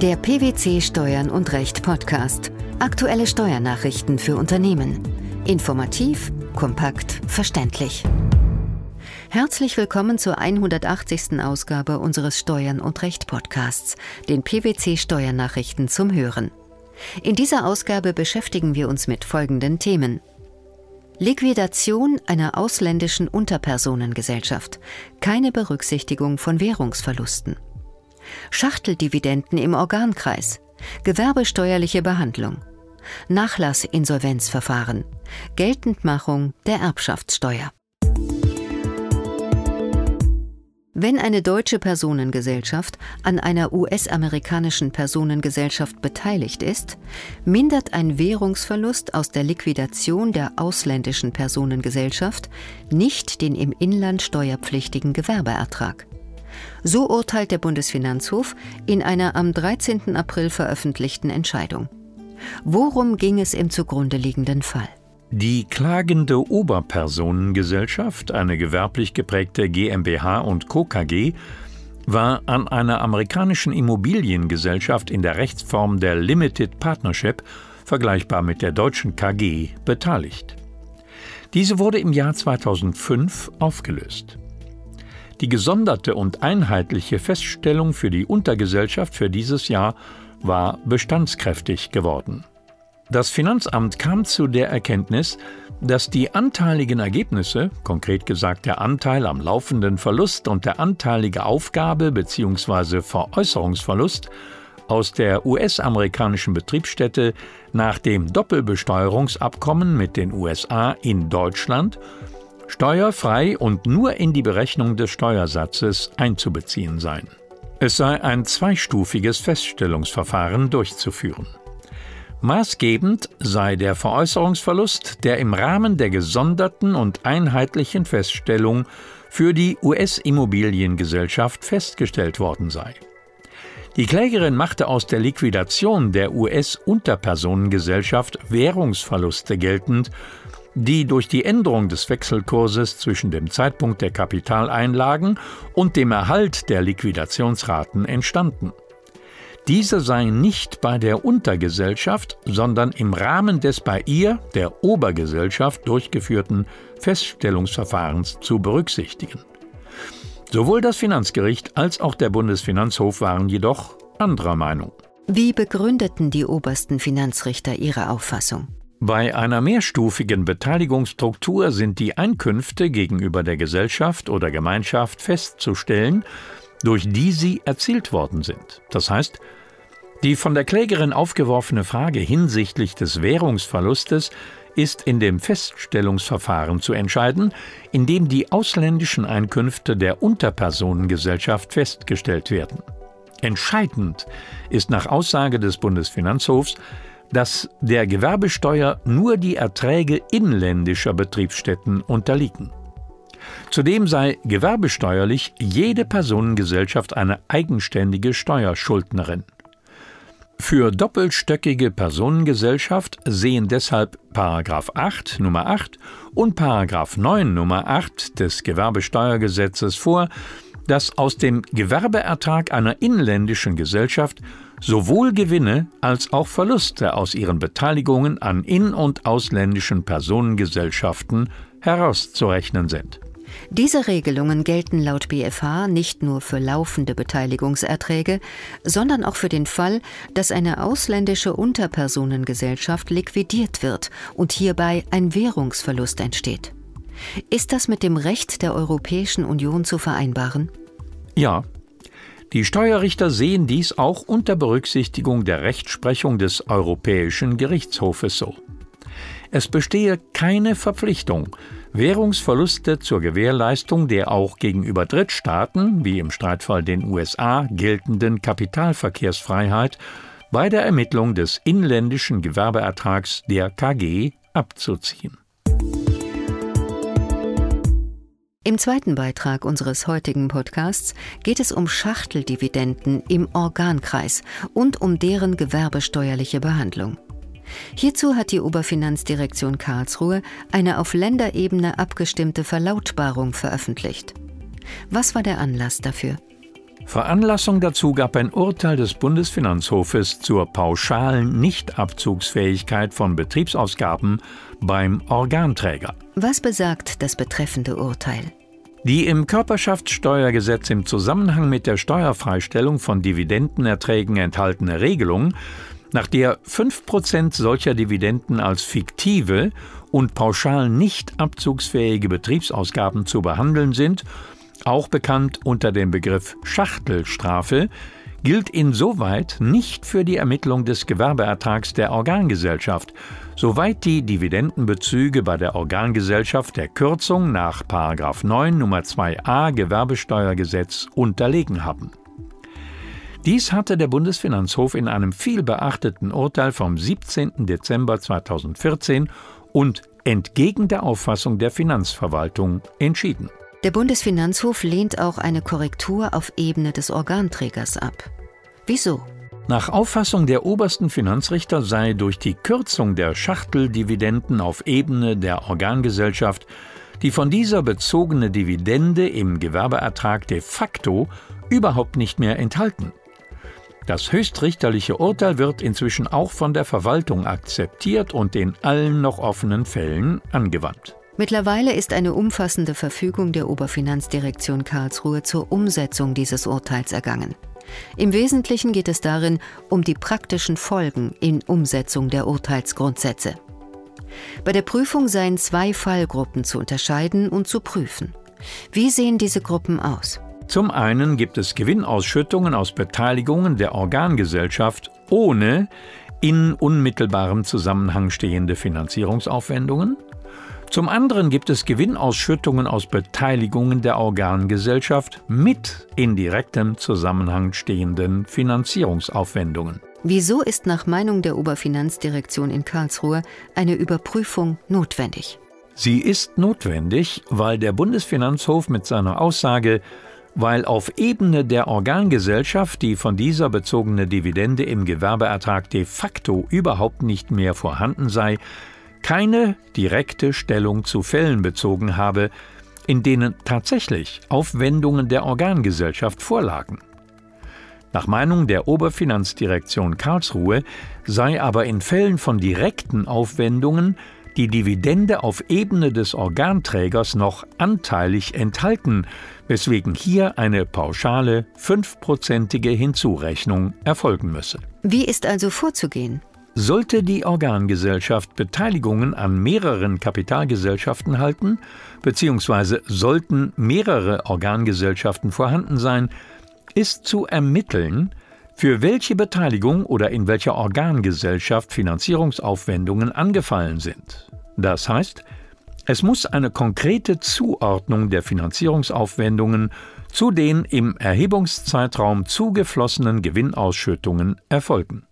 Der PwC Steuern und Recht Podcast. Aktuelle Steuernachrichten für Unternehmen. Informativ, kompakt, verständlich. Herzlich willkommen zur 180. Ausgabe unseres Steuern und Recht Podcasts, den PwC Steuernachrichten zum Hören. In dieser Ausgabe beschäftigen wir uns mit folgenden Themen. Liquidation einer ausländischen Unterpersonengesellschaft. Keine Berücksichtigung von Währungsverlusten. Schachteldividenden im Organkreis, gewerbesteuerliche Behandlung, Nachlassinsolvenzverfahren, Geltendmachung der Erbschaftssteuer. Wenn eine deutsche Personengesellschaft an einer US-amerikanischen Personengesellschaft beteiligt ist, mindert ein Währungsverlust aus der Liquidation der ausländischen Personengesellschaft nicht den im Inland steuerpflichtigen Gewerbeertrag. So urteilt der Bundesfinanzhof in einer am 13. April veröffentlichten Entscheidung. Worum ging es im zugrunde liegenden Fall? Die klagende Oberpersonengesellschaft, eine gewerblich geprägte GmbH und Co. KG, war an einer amerikanischen Immobiliengesellschaft in der Rechtsform der Limited Partnership, vergleichbar mit der deutschen KG, beteiligt. Diese wurde im Jahr 2005 aufgelöst. Die gesonderte und einheitliche Feststellung für die Untergesellschaft für dieses Jahr war bestandskräftig geworden. Das Finanzamt kam zu der Erkenntnis, dass die anteiligen Ergebnisse, konkret gesagt der Anteil am laufenden Verlust und der anteilige Aufgabe bzw. Veräußerungsverlust, aus der US-amerikanischen Betriebsstätte nach dem Doppelbesteuerungsabkommen mit den USA in Deutschland steuerfrei und nur in die Berechnung des Steuersatzes einzubeziehen sein. Es sei ein zweistufiges Feststellungsverfahren durchzuführen. Maßgebend sei der Veräußerungsverlust, der im Rahmen der gesonderten und einheitlichen Feststellung für die US-Immobiliengesellschaft festgestellt worden sei. Die Klägerin machte aus der Liquidation der US-Unterpersonengesellschaft Währungsverluste geltend die durch die Änderung des Wechselkurses zwischen dem Zeitpunkt der Kapitaleinlagen und dem Erhalt der Liquidationsraten entstanden. Diese seien nicht bei der Untergesellschaft, sondern im Rahmen des bei ihr, der Obergesellschaft, durchgeführten Feststellungsverfahrens zu berücksichtigen. Sowohl das Finanzgericht als auch der Bundesfinanzhof waren jedoch anderer Meinung. Wie begründeten die obersten Finanzrichter ihre Auffassung? Bei einer mehrstufigen Beteiligungsstruktur sind die Einkünfte gegenüber der Gesellschaft oder Gemeinschaft festzustellen, durch die sie erzielt worden sind. Das heißt, die von der Klägerin aufgeworfene Frage hinsichtlich des Währungsverlustes ist in dem Feststellungsverfahren zu entscheiden, in dem die ausländischen Einkünfte der Unterpersonengesellschaft festgestellt werden. Entscheidend ist nach Aussage des Bundesfinanzhofs, dass der Gewerbesteuer nur die Erträge inländischer Betriebsstätten unterliegen. Zudem sei gewerbesteuerlich jede Personengesellschaft eine eigenständige Steuerschuldnerin. Für doppelstöckige Personengesellschaft sehen deshalb 8 Nummer 8 und 9 Nummer 8 des Gewerbesteuergesetzes vor, dass aus dem Gewerbeertrag einer inländischen Gesellschaft sowohl Gewinne als auch Verluste aus ihren Beteiligungen an in- und ausländischen Personengesellschaften herauszurechnen sind. Diese Regelungen gelten laut BFH nicht nur für laufende Beteiligungserträge, sondern auch für den Fall, dass eine ausländische Unterpersonengesellschaft liquidiert wird und hierbei ein Währungsverlust entsteht. Ist das mit dem Recht der Europäischen Union zu vereinbaren? Ja, die Steuerrichter sehen dies auch unter Berücksichtigung der Rechtsprechung des Europäischen Gerichtshofes so. Es bestehe keine Verpflichtung, Währungsverluste zur Gewährleistung der auch gegenüber Drittstaaten, wie im Streitfall den USA, geltenden Kapitalverkehrsfreiheit bei der Ermittlung des inländischen Gewerbeertrags der KG abzuziehen. Im zweiten Beitrag unseres heutigen Podcasts geht es um Schachteldividenden im Organkreis und um deren gewerbesteuerliche Behandlung. Hierzu hat die Oberfinanzdirektion Karlsruhe eine auf Länderebene abgestimmte Verlautbarung veröffentlicht. Was war der Anlass dafür? Veranlassung dazu gab ein Urteil des Bundesfinanzhofes zur pauschalen Nichtabzugsfähigkeit von Betriebsausgaben beim Organträger. Was besagt das betreffende Urteil? Die im Körperschaftssteuergesetz im Zusammenhang mit der Steuerfreistellung von Dividendenerträgen enthaltene Regelung, nach der 5% solcher Dividenden als fiktive und pauschal nicht abzugsfähige Betriebsausgaben zu behandeln sind, auch bekannt unter dem Begriff Schachtelstrafe, gilt insoweit nicht für die Ermittlung des Gewerbeertrags der Organgesellschaft, soweit die Dividendenbezüge bei der Organgesellschaft der Kürzung nach 9 Nummer 2a Gewerbesteuergesetz unterlegen haben. Dies hatte der Bundesfinanzhof in einem vielbeachteten Urteil vom 17. Dezember 2014 und entgegen der Auffassung der Finanzverwaltung entschieden. Der Bundesfinanzhof lehnt auch eine Korrektur auf Ebene des Organträgers ab. Wieso? Nach Auffassung der obersten Finanzrichter sei durch die Kürzung der Schachteldividenden auf Ebene der Organgesellschaft die von dieser bezogene Dividende im Gewerbeertrag de facto überhaupt nicht mehr enthalten. Das höchstrichterliche Urteil wird inzwischen auch von der Verwaltung akzeptiert und in allen noch offenen Fällen angewandt. Mittlerweile ist eine umfassende Verfügung der Oberfinanzdirektion Karlsruhe zur Umsetzung dieses Urteils ergangen. Im Wesentlichen geht es darin um die praktischen Folgen in Umsetzung der Urteilsgrundsätze. Bei der Prüfung seien zwei Fallgruppen zu unterscheiden und zu prüfen. Wie sehen diese Gruppen aus? Zum einen gibt es Gewinnausschüttungen aus Beteiligungen der Organgesellschaft ohne in unmittelbarem Zusammenhang stehende Finanzierungsaufwendungen. Zum anderen gibt es Gewinnausschüttungen aus Beteiligungen der Organgesellschaft mit in direktem Zusammenhang stehenden Finanzierungsaufwendungen. Wieso ist nach Meinung der Oberfinanzdirektion in Karlsruhe eine Überprüfung notwendig? Sie ist notwendig, weil der Bundesfinanzhof mit seiner Aussage, weil auf Ebene der Organgesellschaft die von dieser bezogene Dividende im Gewerbeertrag de facto überhaupt nicht mehr vorhanden sei, keine direkte Stellung zu Fällen bezogen habe, in denen tatsächlich Aufwendungen der Organgesellschaft vorlagen. Nach Meinung der Oberfinanzdirektion Karlsruhe sei aber in Fällen von direkten Aufwendungen die Dividende auf Ebene des Organträgers noch anteilig enthalten, weswegen hier eine pauschale fünfprozentige Hinzurechnung erfolgen müsse. Wie ist also vorzugehen? Sollte die Organgesellschaft Beteiligungen an mehreren Kapitalgesellschaften halten, beziehungsweise sollten mehrere Organgesellschaften vorhanden sein, ist zu ermitteln, für welche Beteiligung oder in welcher Organgesellschaft Finanzierungsaufwendungen angefallen sind. Das heißt, es muss eine konkrete Zuordnung der Finanzierungsaufwendungen zu den im Erhebungszeitraum zugeflossenen Gewinnausschüttungen erfolgen.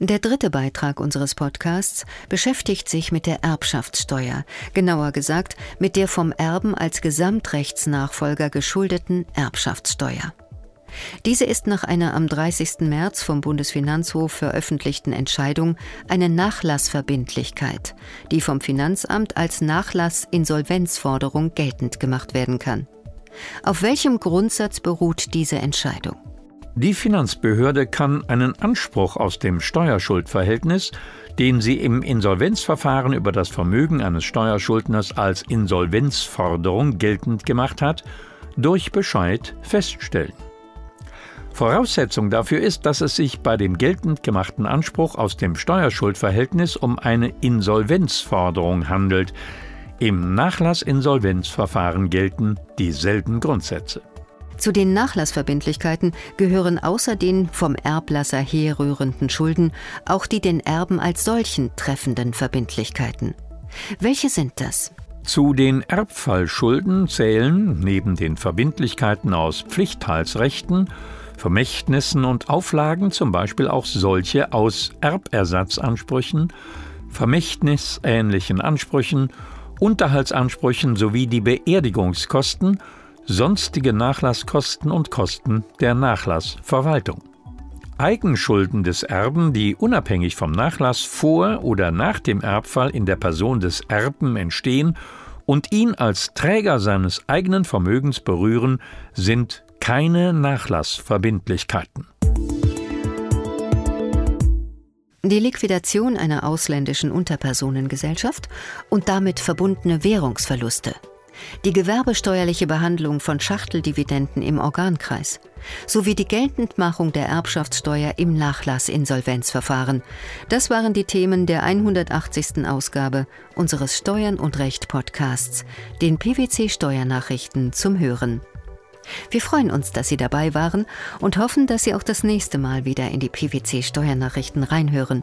Der dritte Beitrag unseres Podcasts beschäftigt sich mit der Erbschaftssteuer, genauer gesagt mit der vom Erben als Gesamtrechtsnachfolger geschuldeten Erbschaftssteuer. Diese ist nach einer am 30. März vom Bundesfinanzhof veröffentlichten Entscheidung eine Nachlassverbindlichkeit, die vom Finanzamt als Nachlassinsolvenzforderung geltend gemacht werden kann. Auf welchem Grundsatz beruht diese Entscheidung? Die Finanzbehörde kann einen Anspruch aus dem Steuerschuldverhältnis, den sie im Insolvenzverfahren über das Vermögen eines Steuerschuldners als Insolvenzforderung geltend gemacht hat, durch Bescheid feststellen. Voraussetzung dafür ist, dass es sich bei dem geltend gemachten Anspruch aus dem Steuerschuldverhältnis um eine Insolvenzforderung handelt. Im Nachlassinsolvenzverfahren gelten dieselben Grundsätze. Zu den Nachlassverbindlichkeiten gehören außer den vom Erblasser herrührenden Schulden auch die den Erben als solchen treffenden Verbindlichkeiten. Welche sind das? Zu den Erbfallschulden zählen neben den Verbindlichkeiten aus Pflichtteilsrechten, Vermächtnissen und Auflagen zum Beispiel auch solche aus Erbersatzansprüchen, vermächtnisähnlichen Ansprüchen, Unterhaltsansprüchen sowie die Beerdigungskosten sonstige Nachlasskosten und Kosten der Nachlassverwaltung. Eigenschulden des Erben, die unabhängig vom Nachlass vor oder nach dem Erbfall in der Person des Erben entstehen und ihn als Träger seines eigenen Vermögens berühren, sind keine Nachlassverbindlichkeiten. Die Liquidation einer ausländischen Unterpersonengesellschaft und damit verbundene Währungsverluste – die gewerbesteuerliche Behandlung von Schachteldividenden im Organkreis sowie die Geltendmachung der Erbschaftssteuer im Nachlassinsolvenzverfahren. Das waren die Themen der 180. Ausgabe unseres Steuern und Recht Podcasts, den PwC Steuernachrichten zum Hören. Wir freuen uns, dass Sie dabei waren und hoffen, dass Sie auch das nächste Mal wieder in die PwC Steuernachrichten reinhören.